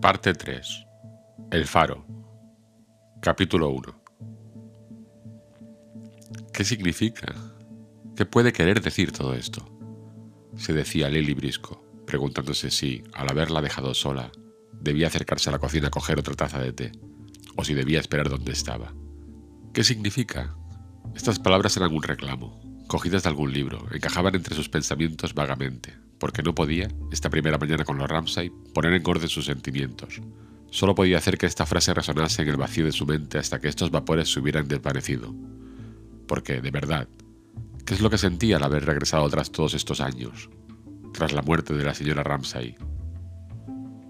Parte 3. El faro. Capítulo 1. ¿Qué significa? ¿Qué puede querer decir todo esto? Se decía Lily Brisco, preguntándose si, al haberla dejado sola, debía acercarse a la cocina a coger otra taza de té, o si debía esperar donde estaba. ¿Qué significa? Estas palabras eran un reclamo, cogidas de algún libro, encajaban entre sus pensamientos vagamente, porque no podía, esta primera mañana con los Ramsay, poner en orden sus sentimientos. Solo podía hacer que esta frase resonase en el vacío de su mente hasta que estos vapores se hubieran desvanecido. Porque, de verdad, ¿qué es lo que sentía al haber regresado tras todos estos años? Tras la muerte de la señora Ramsay.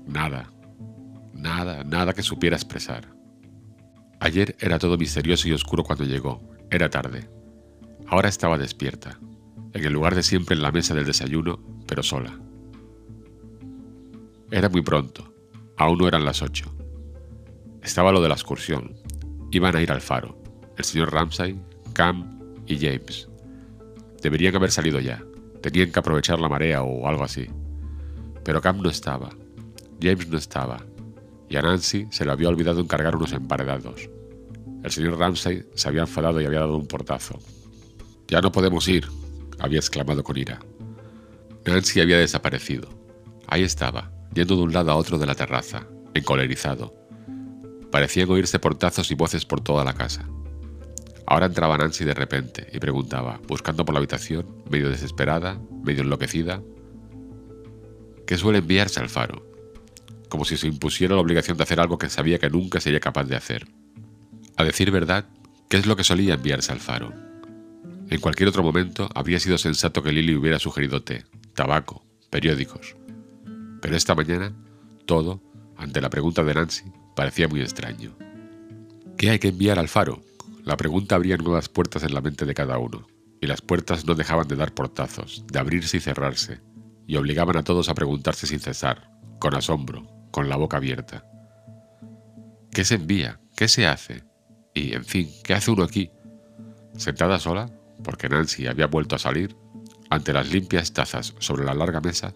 Nada, nada, nada que supiera expresar. Ayer era todo misterioso y oscuro cuando llegó. Era tarde. Ahora estaba despierta, en el lugar de siempre en la mesa del desayuno, pero sola. Era muy pronto, aún no eran las ocho. Estaba lo de la excursión. Iban a ir al faro, el señor Ramsay, Cam y James. Deberían haber salido ya. Tenían que aprovechar la marea o algo así. Pero Cam no estaba. James no estaba y a Nancy se le había olvidado encargar unos emparedados. El señor Ramsay se había enfadado y había dado un portazo. Ya no podemos ir, había exclamado con ira. Nancy había desaparecido. Ahí estaba, yendo de un lado a otro de la terraza, encolerizado. Parecían oírse portazos y voces por toda la casa. Ahora entraba Nancy de repente y preguntaba, buscando por la habitación, medio desesperada, medio enloquecida, ¿qué suele enviarse al faro? como si se impusiera la obligación de hacer algo que sabía que nunca sería capaz de hacer. A decir verdad, ¿qué es lo que solía enviarse al faro? En cualquier otro momento habría sido sensato que Lily hubiera sugerido té, tabaco, periódicos. Pero esta mañana, todo, ante la pregunta de Nancy, parecía muy extraño. ¿Qué hay que enviar al faro? La pregunta abría nuevas puertas en la mente de cada uno, y las puertas no dejaban de dar portazos, de abrirse y cerrarse, y obligaban a todos a preguntarse sin cesar, con asombro, con la boca abierta. ¿Qué se envía? ¿Qué se hace? Y, en fin, ¿qué hace uno aquí? Sentada sola, porque Nancy había vuelto a salir, ante las limpias tazas sobre la larga mesa,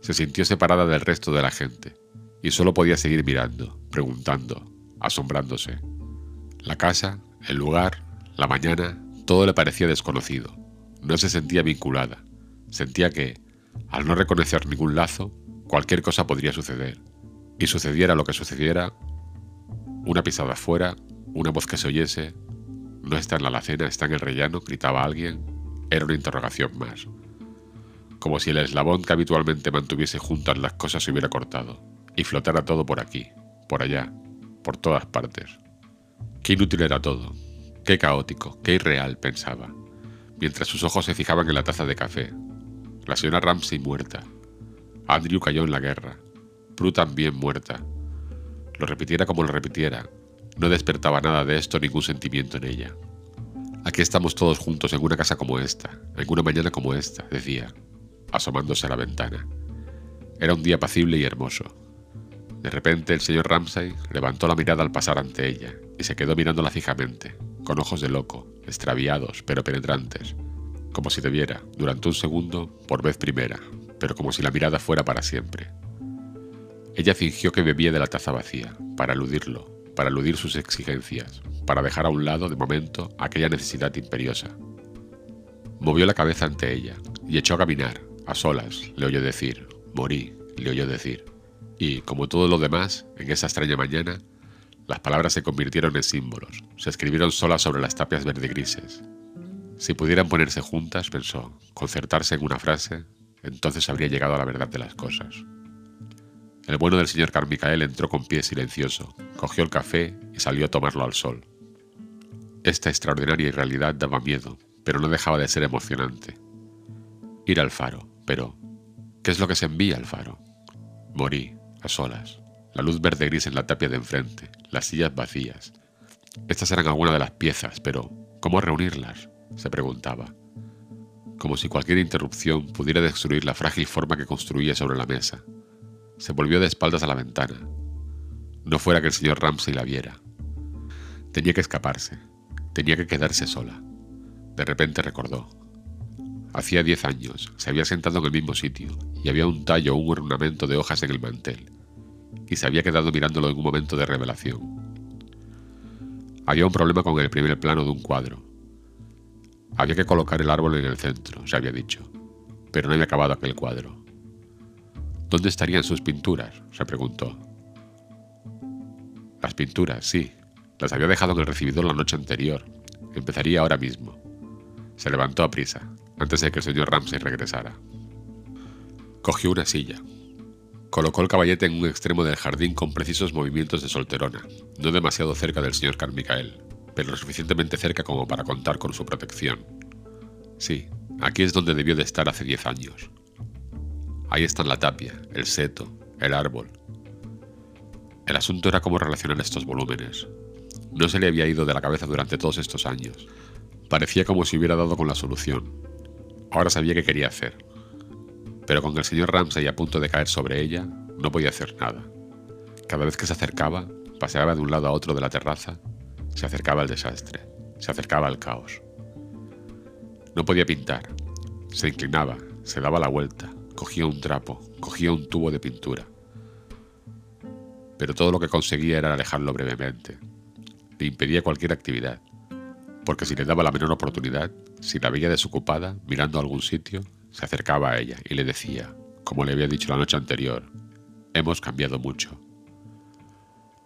se sintió separada del resto de la gente y solo podía seguir mirando, preguntando, asombrándose. La casa, el lugar, la mañana, todo le parecía desconocido. No se sentía vinculada. Sentía que, al no reconocer ningún lazo, Cualquier cosa podría suceder. Y sucediera lo que sucediera, una pisada afuera, una voz que se oyese, no está en la alacena, está en el rellano, gritaba alguien, era una interrogación más. Como si el eslabón que habitualmente mantuviese juntas las cosas se hubiera cortado, y flotara todo por aquí, por allá, por todas partes. Qué inútil era todo, qué caótico, qué irreal, pensaba, mientras sus ojos se fijaban en la taza de café. La señora Ramsey muerta, Andrew cayó en la guerra. Prue también muerta. Lo repitiera como lo repitiera, no despertaba nada de esto ningún sentimiento en ella. Aquí estamos todos juntos en una casa como esta, en una mañana como esta, decía, asomándose a la ventana. Era un día apacible y hermoso. De repente el señor Ramsay levantó la mirada al pasar ante ella y se quedó mirándola fijamente, con ojos de loco, extraviados pero penetrantes, como si debiera, durante un segundo, por vez primera, pero como si la mirada fuera para siempre. Ella fingió que bebía de la taza vacía, para eludirlo, para eludir sus exigencias, para dejar a un lado, de momento, aquella necesidad imperiosa. Movió la cabeza ante ella y echó a caminar, a solas, le oyó decir, morí, le oyó decir. Y, como todo lo demás, en esa extraña mañana, las palabras se convirtieron en símbolos, se escribieron solas sobre las tapias verde grises. Si pudieran ponerse juntas, pensó, concertarse en una frase, entonces habría llegado a la verdad de las cosas. El bueno del señor Carmicael entró con pie silencioso, cogió el café y salió a tomarlo al sol. Esta extraordinaria realidad daba miedo, pero no dejaba de ser emocionante. Ir al faro, pero ¿qué es lo que se envía al faro? Morí, a solas, la luz verde gris en la tapia de enfrente, las sillas vacías. Estas eran algunas de las piezas, pero ¿cómo reunirlas? se preguntaba como si cualquier interrupción pudiera destruir la frágil forma que construía sobre la mesa. Se volvió de espaldas a la ventana. No fuera que el señor Ramsay la viera. Tenía que escaparse. Tenía que quedarse sola. De repente recordó. Hacía diez años se había sentado en el mismo sitio y había un tallo o un ornamento de hojas en el mantel. y se había quedado mirándolo en un momento de revelación. Había un problema con el primer plano de un cuadro. Había que colocar el árbol en el centro, se había dicho, pero no había acabado aquel cuadro. ¿Dónde estarían sus pinturas? se preguntó. Las pinturas, sí, las había dejado en el recibidor la noche anterior. Empezaría ahora mismo. Se levantó a prisa, antes de que el señor Ramsey regresara. Cogió una silla. Colocó el caballete en un extremo del jardín con precisos movimientos de solterona, no demasiado cerca del señor Carmichael, pero lo suficientemente cerca como para contar con su protección. Sí, aquí es donde debió de estar hace diez años. Ahí están la tapia, el seto, el árbol. El asunto era cómo relacionar estos volúmenes. No se le había ido de la cabeza durante todos estos años. Parecía como si hubiera dado con la solución. Ahora sabía qué quería hacer. Pero con el señor Ramsay a punto de caer sobre ella, no podía hacer nada. Cada vez que se acercaba, paseaba de un lado a otro de la terraza se acercaba el desastre, se acercaba el caos. No podía pintar. Se inclinaba, se daba la vuelta, cogía un trapo, cogía un tubo de pintura. Pero todo lo que conseguía era alejarlo brevemente. Le impedía cualquier actividad, porque si le daba la menor oportunidad, si la veía desocupada, mirando a algún sitio, se acercaba a ella y le decía, como le había dicho la noche anterior, hemos cambiado mucho.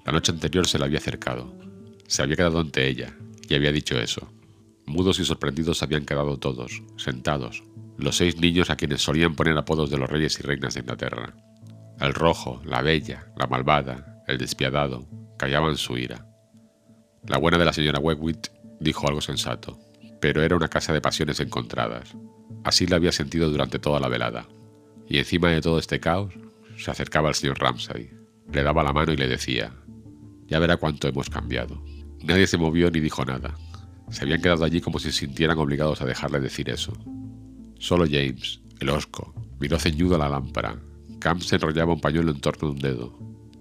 La noche anterior se le había acercado, se había quedado ante ella y había dicho eso. Mudos y sorprendidos habían quedado todos, sentados, los seis niños a quienes solían poner apodos de los reyes y reinas de Inglaterra. El rojo, la bella, la malvada, el despiadado, callaban su ira. La buena de la señora Wegwit dijo algo sensato, pero era una casa de pasiones encontradas. Así la había sentido durante toda la velada. Y encima de todo este caos, se acercaba al señor Ramsay, le daba la mano y le decía, ya verá cuánto hemos cambiado. Nadie se movió ni dijo nada. Se habían quedado allí como si se sintieran obligados a dejarle decir eso. Solo James, el osco, miró ceñudo a la lámpara. Cam se enrollaba un pañuelo en torno de un dedo.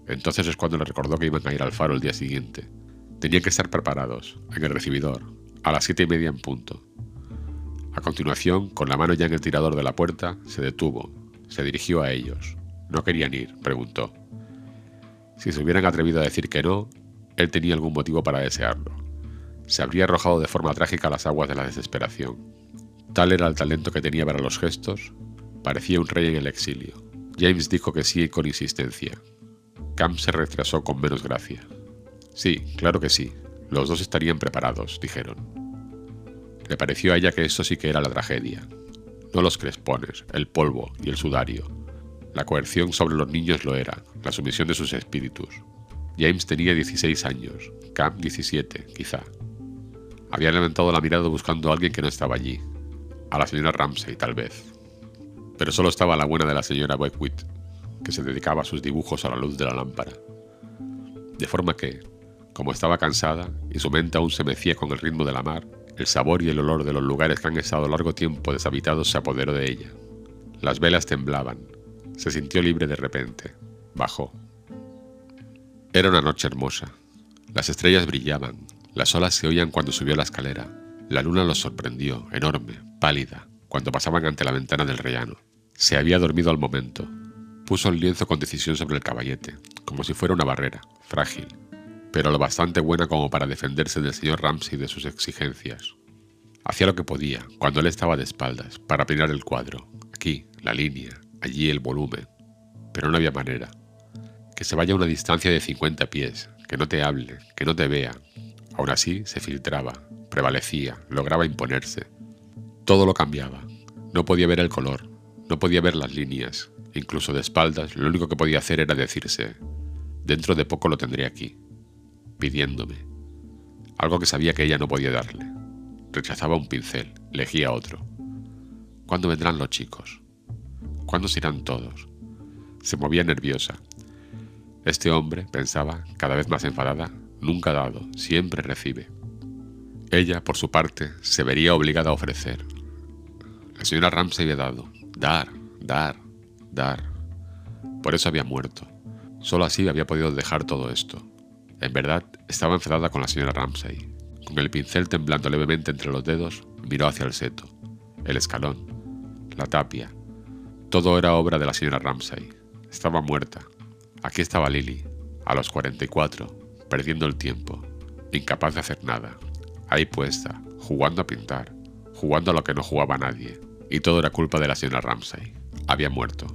Entonces es cuando le recordó que iban a ir al faro el día siguiente. Tenían que estar preparados, en el recibidor, a las siete y media en punto. A continuación, con la mano ya en el tirador de la puerta, se detuvo, se dirigió a ellos. ¿No querían ir? preguntó. Si se hubieran atrevido a decir que no, él tenía algún motivo para desearlo. Se habría arrojado de forma trágica a las aguas de la desesperación. Tal era el talento que tenía para los gestos, parecía un rey en el exilio. James dijo que sí con insistencia. Cam se retrasó con menos gracia. Sí, claro que sí. Los dos estarían preparados, dijeron. Le pareció a ella que eso sí que era la tragedia. No los crespones, el polvo y el sudario. La coerción sobre los niños lo era, la sumisión de sus espíritus. James tenía 16 años, Cam 17, quizá. Había levantado la mirada buscando a alguien que no estaba allí. A la señora Ramsay, tal vez. Pero solo estaba la buena de la señora Beckwith, que se dedicaba a sus dibujos a la luz de la lámpara. De forma que, como estaba cansada y su mente aún se mecía con el ritmo de la mar, el sabor y el olor de los lugares que han estado largo tiempo deshabitados se apoderó de ella. Las velas temblaban. Se sintió libre de repente. Bajó. Era una noche hermosa. Las estrellas brillaban, las olas se oían cuando subió la escalera. La luna los sorprendió, enorme, pálida, cuando pasaban ante la ventana del rellano. Se había dormido al momento. Puso el lienzo con decisión sobre el caballete, como si fuera una barrera, frágil, pero lo bastante buena como para defenderse del señor Ramsay de sus exigencias. Hacía lo que podía, cuando él estaba de espaldas, para apinar el cuadro. Aquí, la línea, allí el volumen. Pero no había manera que se vaya a una distancia de 50 pies, que no te hable, que no te vea. Aún así, se filtraba, prevalecía, lograba imponerse. Todo lo cambiaba. No podía ver el color, no podía ver las líneas. Incluso de espaldas, lo único que podía hacer era decirse, dentro de poco lo tendré aquí, pidiéndome. Algo que sabía que ella no podía darle. Rechazaba un pincel, elegía otro. ¿Cuándo vendrán los chicos? ¿Cuándo se irán todos? Se movía nerviosa, este hombre, pensaba, cada vez más enfadada, nunca dado, siempre recibe. Ella, por su parte, se vería obligada a ofrecer. La señora Ramsay había dado, dar, dar, dar. Por eso había muerto. Solo así había podido dejar todo esto. En verdad, estaba enfadada con la señora Ramsay. Con el pincel temblando levemente entre los dedos, miró hacia el seto, el escalón, la tapia. Todo era obra de la señora Ramsay. Estaba muerta, Aquí estaba Lily, a los 44, perdiendo el tiempo, incapaz de hacer nada, ahí puesta, jugando a pintar, jugando a lo que no jugaba nadie, y todo era culpa de la señora Ramsay. Había muerto.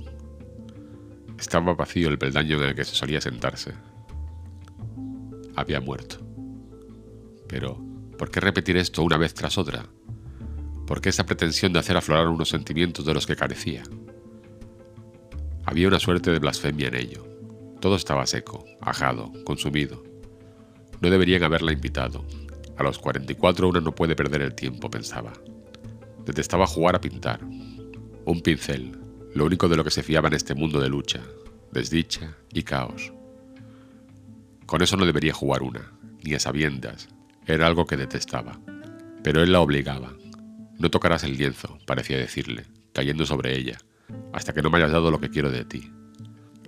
Estaba vacío el peldaño en el que se solía sentarse. Había muerto. Pero, ¿por qué repetir esto una vez tras otra? ¿Por qué esa pretensión de hacer aflorar unos sentimientos de los que carecía? Había una suerte de blasfemia en ello. Todo estaba seco, ajado, consumido. No deberían haberla invitado. A los 44 uno no puede perder el tiempo, pensaba. Detestaba jugar a pintar. Un pincel, lo único de lo que se fiaba en este mundo de lucha, desdicha y caos. Con eso no debería jugar una, ni a sabiendas. Era algo que detestaba. Pero él la obligaba. No tocarás el lienzo, parecía decirle, cayendo sobre ella, hasta que no me hayas dado lo que quiero de ti.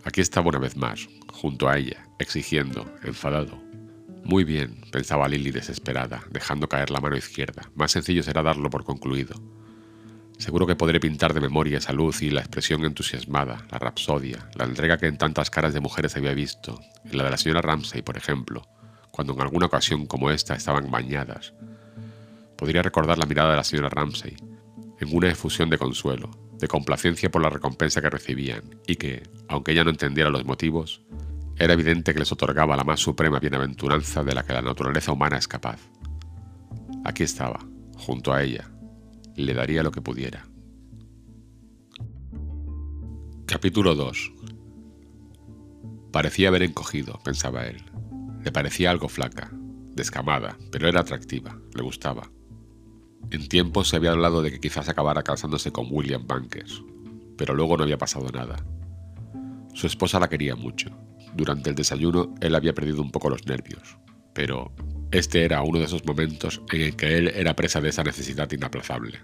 Aquí estaba una vez más, junto a ella, exigiendo, enfadado. Muy bien, pensaba Lily desesperada, dejando caer la mano izquierda. Más sencillo será darlo por concluido. Seguro que podré pintar de memoria esa luz y la expresión entusiasmada, la rapsodia, la entrega que en tantas caras de mujeres había visto, en la de la señora Ramsay, por ejemplo, cuando en alguna ocasión como esta estaban bañadas. Podría recordar la mirada de la señora Ramsay, en una efusión de consuelo, de complacencia por la recompensa que recibían, y que, aunque ella no entendiera los motivos, era evidente que les otorgaba la más suprema bienaventuranza de la que la naturaleza humana es capaz. Aquí estaba, junto a ella, y le daría lo que pudiera. Capítulo 2 Parecía haber encogido, pensaba él. Le parecía algo flaca, descamada, pero era atractiva, le gustaba. En tiempo se había hablado de que quizás acabara casándose con William Bankers, pero luego no había pasado nada. Su esposa la quería mucho. Durante el desayuno él había perdido un poco los nervios, pero este era uno de esos momentos en el que él era presa de esa necesidad inaplazable.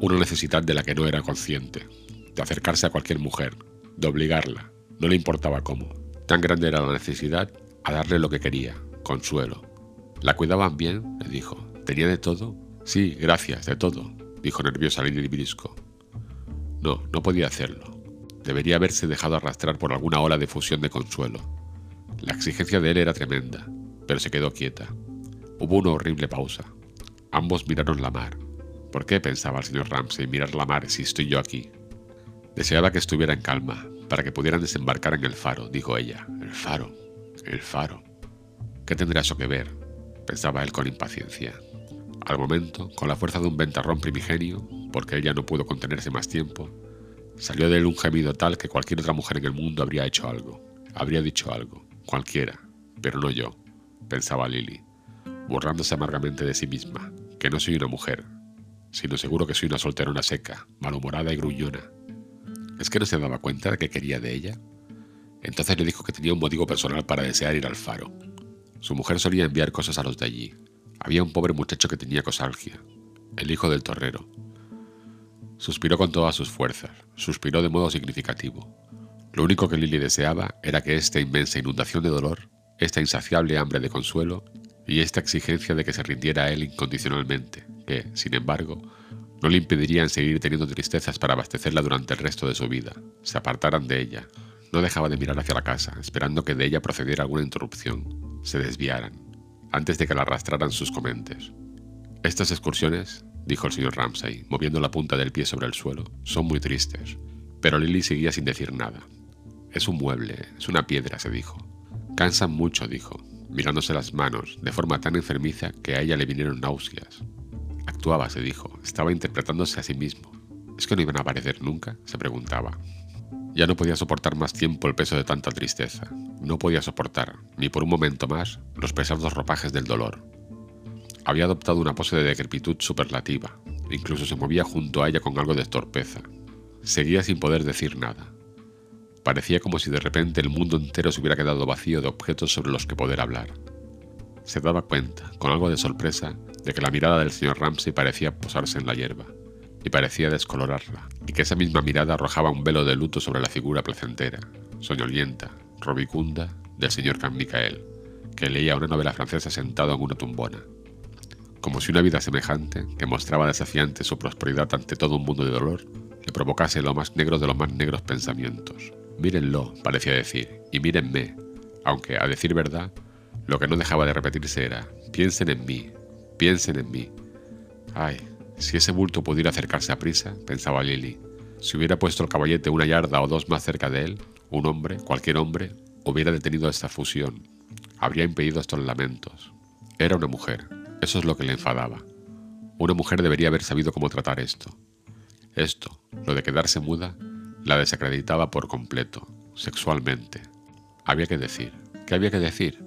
Una necesidad de la que no era consciente, de acercarse a cualquier mujer, de obligarla, no le importaba cómo. Tan grande era la necesidad a darle lo que quería, consuelo. ¿La cuidaban bien? le dijo. ¿Tenía de todo? Sí, gracias, de todo, dijo nerviosa Lady Brisco. No, no podía hacerlo. Debería haberse dejado arrastrar por alguna ola de fusión de consuelo. La exigencia de él era tremenda, pero se quedó quieta. Hubo una horrible pausa. Ambos miraron la mar. ¿Por qué pensaba el señor Ramsay mirar la mar si estoy yo aquí? Deseaba que estuviera en calma, para que pudieran desembarcar en el faro, dijo ella. El faro, el faro. ¿Qué tendrá eso que ver? pensaba él con impaciencia. Al momento, con la fuerza de un ventarrón primigenio, porque ella no pudo contenerse más tiempo, salió de él un gemido tal que cualquier otra mujer en el mundo habría hecho algo, habría dicho algo, cualquiera, pero no yo, pensaba Lily, borrándose amargamente de sí misma, que no soy una mujer, sino seguro que soy una solterona seca, malhumorada y gruñona. ¿Es que no se daba cuenta de que quería de ella? Entonces le dijo que tenía un motivo personal para desear ir al faro. Su mujer solía enviar cosas a los de allí, había un pobre muchacho que tenía cosalgia, el hijo del torrero. Suspiró con todas sus fuerzas, suspiró de modo significativo. Lo único que Lily deseaba era que esta inmensa inundación de dolor, esta insaciable hambre de consuelo y esta exigencia de que se rindiera a él incondicionalmente, que, sin embargo, no le impedirían seguir teniendo tristezas para abastecerla durante el resto de su vida, se apartaran de ella. No dejaba de mirar hacia la casa, esperando que de ella procediera alguna interrupción, se desviaran, antes de que la arrastraran sus comentes. Estas excursiones, dijo el señor Ramsay, moviendo la punta del pie sobre el suelo, son muy tristes. Pero Lily seguía sin decir nada. Es un mueble, es una piedra, se dijo. Cansan mucho, dijo, mirándose las manos, de forma tan enfermiza que a ella le vinieron náuseas. Actuaba, se dijo, estaba interpretándose a sí mismo. ¿Es que no iban a aparecer nunca? se preguntaba. Ya no podía soportar más tiempo el peso de tanta tristeza. No podía soportar, ni por un momento más, los pesados ropajes del dolor. Había adoptado una pose de decrepitud superlativa. Incluso se movía junto a ella con algo de torpeza. Seguía sin poder decir nada. Parecía como si de repente el mundo entero se hubiera quedado vacío de objetos sobre los que poder hablar. Se daba cuenta, con algo de sorpresa, de que la mirada del señor Ramsey parecía posarse en la hierba y parecía descolorarla, y que esa misma mirada arrojaba un velo de luto sobre la figura placentera, soñolienta, robicunda del señor Can Michael, que leía una novela francesa sentado en una tumbona. Como si una vida semejante, que mostraba desafiante su prosperidad ante todo un mundo de dolor, le provocase lo más negro de los más negros pensamientos, Mírenlo, parecía decir, y mírenme, aunque, a decir verdad, lo que no dejaba de repetirse era, piensen en mí, piensen en mí. Ay, si ese bulto pudiera acercarse a prisa, pensaba Lily, si hubiera puesto el caballete una yarda o dos más cerca de él, un hombre, cualquier hombre, hubiera detenido esta fusión, habría impedido estos lamentos. Era una mujer, eso es lo que le enfadaba. Una mujer debería haber sabido cómo tratar esto. Esto, lo de quedarse muda, la desacreditaba por completo, sexualmente. Había que decir. ¿Qué había que decir?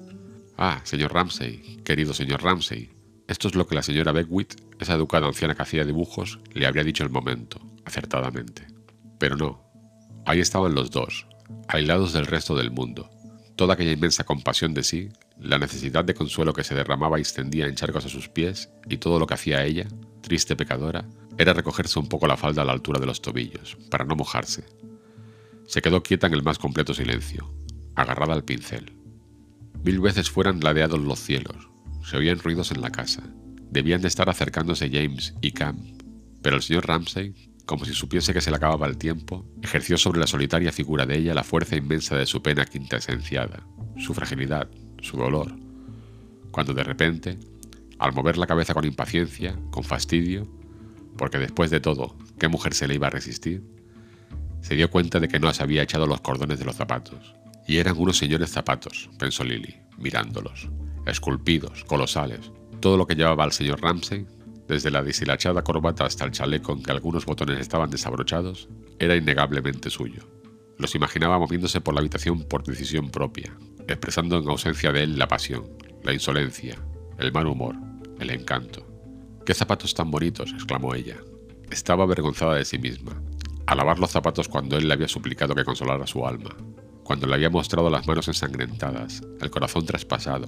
Ah, señor Ramsay, querido señor Ramsay. Esto es lo que la señora Beckwith, esa educada anciana que hacía dibujos, le habría dicho el momento, acertadamente. Pero no. Ahí estaban los dos, aislados del resto del mundo. Toda aquella inmensa compasión de sí, la necesidad de consuelo que se derramaba y extendía en charcos a sus pies, y todo lo que hacía ella, triste pecadora, era recogerse un poco la falda a la altura de los tobillos, para no mojarse. Se quedó quieta en el más completo silencio, agarrada al pincel. Mil veces fueran ladeados los cielos, se oían ruidos en la casa. Debían de estar acercándose James y Cam, pero el señor Ramsay, como si supiese que se le acababa el tiempo, ejerció sobre la solitaria figura de ella la fuerza inmensa de su pena quintesenciada, su fragilidad, su dolor, cuando de repente, al mover la cabeza con impaciencia, con fastidio, porque después de todo, ¿qué mujer se le iba a resistir? Se dio cuenta de que no se había echado los cordones de los zapatos. Y eran unos señores zapatos, pensó Lily, mirándolos, esculpidos, colosales. Todo lo que llevaba al señor Ramsay, desde la deshilachada corbata hasta el chaleco en que algunos botones estaban desabrochados, era innegablemente suyo. Los imaginaba moviéndose por la habitación por decisión propia, expresando en ausencia de él la pasión, la insolencia, el mal humor, el encanto. ¡Qué zapatos tan bonitos! exclamó ella. Estaba avergonzada de sí misma, al lavar los zapatos cuando él le había suplicado que consolara su alma, cuando le había mostrado las manos ensangrentadas, el corazón traspasado,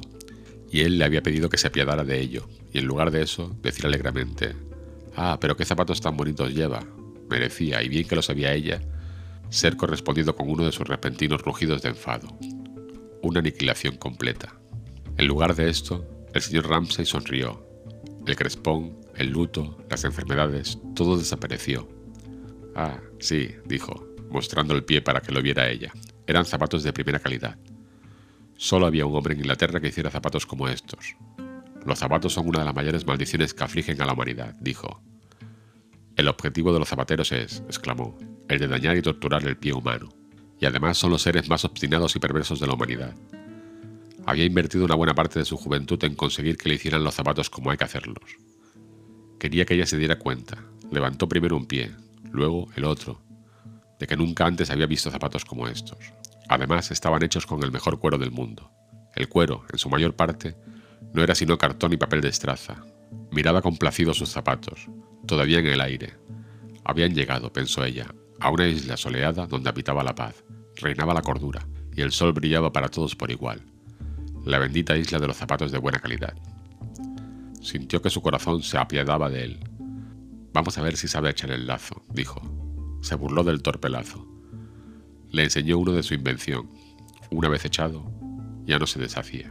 y él le había pedido que se apiadara de ello, y en lugar de eso, decir alegremente, Ah, pero qué zapatos tan bonitos lleva. Merecía, y bien que lo sabía ella, ser correspondido con uno de sus repentinos rugidos de enfado. Una aniquilación completa. En lugar de esto, el señor Ramsay sonrió, el crespón, el luto, las enfermedades, todo desapareció. Ah, sí, dijo, mostrando el pie para que lo viera ella. Eran zapatos de primera calidad. Solo había un hombre en Inglaterra que hiciera zapatos como estos. Los zapatos son una de las mayores maldiciones que afligen a la humanidad, dijo. El objetivo de los zapateros es, exclamó, el de dañar y torturar el pie humano. Y además son los seres más obstinados y perversos de la humanidad. Había invertido una buena parte de su juventud en conseguir que le hicieran los zapatos como hay que hacerlos. Quería que ella se diera cuenta. Levantó primero un pie, luego el otro, de que nunca antes había visto zapatos como estos. Además, estaban hechos con el mejor cuero del mundo. El cuero, en su mayor parte, no era sino cartón y papel de estraza. Miraba complacido sus zapatos, todavía en el aire. Habían llegado, pensó ella, a una isla soleada donde habitaba la paz, reinaba la cordura, y el sol brillaba para todos por igual la bendita isla de los zapatos de buena calidad. Sintió que su corazón se apiadaba de él. Vamos a ver si sabe echar el lazo, dijo. Se burló del torpe lazo. Le enseñó uno de su invención. Una vez echado, ya no se deshacía.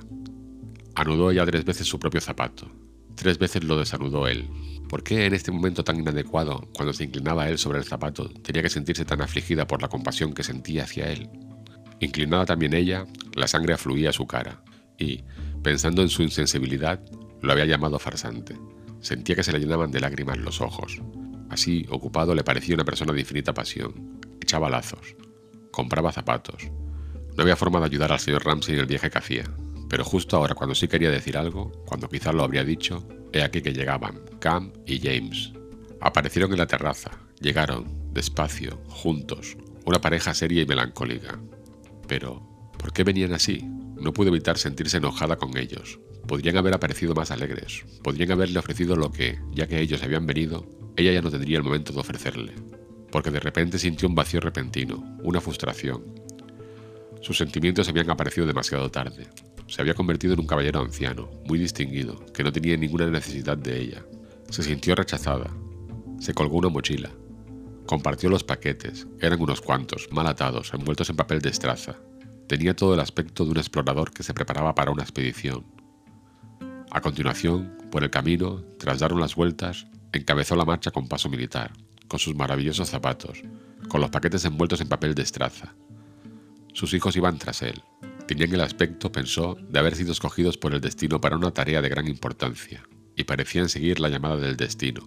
Anudó ya tres veces su propio zapato. Tres veces lo desanudó él. ¿Por qué en este momento tan inadecuado, cuando se inclinaba él sobre el zapato, tenía que sentirse tan afligida por la compasión que sentía hacia él? Inclinada también ella, la sangre afluía a su cara y, pensando en su insensibilidad, lo había llamado farsante. Sentía que se le llenaban de lágrimas los ojos. Así, ocupado, le parecía una persona de infinita pasión. Echaba lazos. Compraba zapatos. No había forma de ayudar al señor Ramsey en el viaje que hacía. Pero justo ahora, cuando sí quería decir algo, cuando quizás lo habría dicho, he aquí que llegaban Cam y James. Aparecieron en la terraza. Llegaron, despacio, juntos, una pareja seria y melancólica. Pero, ¿por qué venían así? No pudo evitar sentirse enojada con ellos. Podrían haber aparecido más alegres, podrían haberle ofrecido lo que, ya que ellos habían venido, ella ya no tendría el momento de ofrecerle, porque de repente sintió un vacío repentino, una frustración. Sus sentimientos habían aparecido demasiado tarde. Se había convertido en un caballero anciano, muy distinguido, que no tenía ninguna necesidad de ella. Se sintió rechazada. Se colgó una mochila. Compartió los paquetes, eran unos cuantos, mal atados, envueltos en papel de estraza, Tenía todo el aspecto de un explorador que se preparaba para una expedición. A continuación, por el camino, tras dar unas vueltas, encabezó la marcha con paso militar, con sus maravillosos zapatos, con los paquetes envueltos en papel de estraza. Sus hijos iban tras él. Tenían el aspecto, pensó, de haber sido escogidos por el destino para una tarea de gran importancia, y parecían seguir la llamada del destino.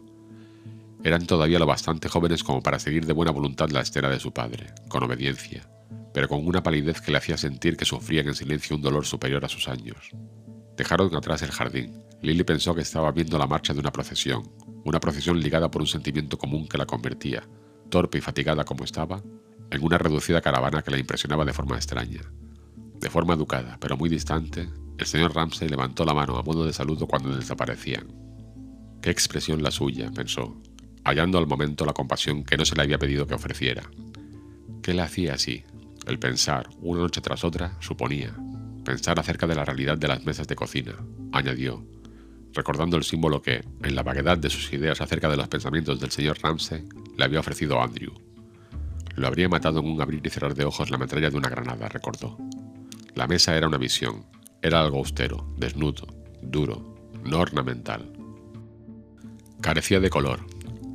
Eran todavía lo bastante jóvenes como para seguir de buena voluntad la estela de su padre, con obediencia, pero con una palidez que le hacía sentir que sufrían en silencio un dolor superior a sus años. Dejaron atrás el jardín. Lily pensó que estaba viendo la marcha de una procesión, una procesión ligada por un sentimiento común que la convertía, torpe y fatigada como estaba, en una reducida caravana que la impresionaba de forma extraña. De forma educada, pero muy distante, el señor Ramsay levantó la mano a modo de saludo cuando desaparecían. Qué expresión la suya, pensó, hallando al momento la compasión que no se le había pedido que ofreciera. ¿Qué le hacía así? El pensar, una noche tras otra, suponía. Pensar acerca de la realidad de las mesas de cocina, añadió, recordando el símbolo que, en la vaguedad de sus ideas acerca de los pensamientos del señor Ramsay, le había ofrecido Andrew. Lo habría matado en un abrir y cerrar de ojos la metralla de una granada, recordó. La mesa era una visión, era algo austero, desnudo, duro, no ornamental. Carecía de color,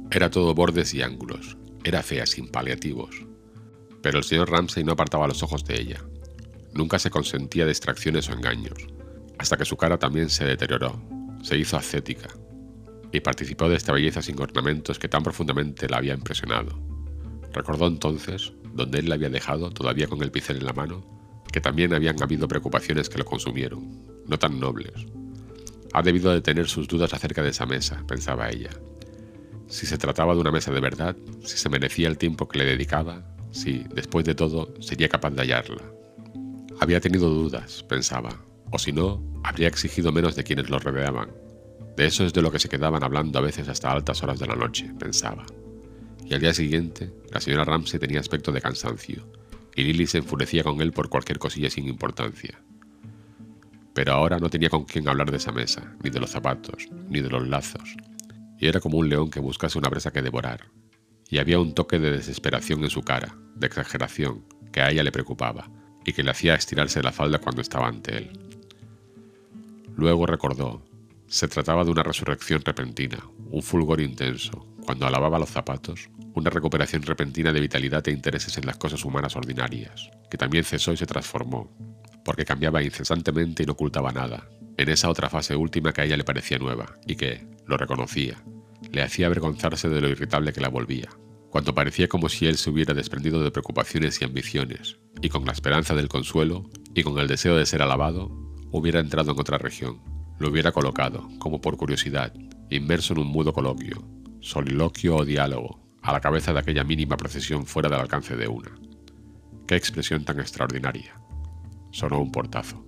era todo bordes y ángulos, era fea sin paliativos. Pero el señor Ramsay no apartaba los ojos de ella. Nunca se consentía distracciones o engaños, hasta que su cara también se deterioró, se hizo ascética, y participó de esta belleza sin ornamentos que tan profundamente la había impresionado. Recordó entonces, donde él la había dejado, todavía con el pincel en la mano, que también habían habido preocupaciones que lo consumieron, no tan nobles. Ha debido de tener sus dudas acerca de esa mesa, pensaba ella. Si se trataba de una mesa de verdad, si se merecía el tiempo que le dedicaba, si, después de todo, sería capaz de hallarla. Había tenido dudas, pensaba, o si no, habría exigido menos de quienes lo rodeaban. De eso es de lo que se quedaban hablando a veces hasta altas horas de la noche, pensaba. Y al día siguiente, la señora Ramsey tenía aspecto de cansancio, y Lily se enfurecía con él por cualquier cosilla sin importancia. Pero ahora no tenía con quién hablar de esa mesa, ni de los zapatos, ni de los lazos, y era como un león que buscase una presa que devorar. Y había un toque de desesperación en su cara, de exageración, que a ella le preocupaba, y que le hacía estirarse la falda cuando estaba ante él. Luego recordó, se trataba de una resurrección repentina, un fulgor intenso, cuando alababa los zapatos, una recuperación repentina de vitalidad e intereses en las cosas humanas ordinarias, que también cesó y se transformó, porque cambiaba incesantemente y no ocultaba nada, en esa otra fase última que a ella le parecía nueva, y que, lo reconocía, le hacía avergonzarse de lo irritable que la volvía, cuando parecía como si él se hubiera desprendido de preocupaciones y ambiciones, y con la esperanza del consuelo, y con el deseo de ser alabado, hubiera entrado en otra región, lo hubiera colocado, como por curiosidad, inmerso en un mudo coloquio, soliloquio o diálogo, a la cabeza de aquella mínima procesión fuera del alcance de una. ¡Qué expresión tan extraordinaria! Sonó un portazo.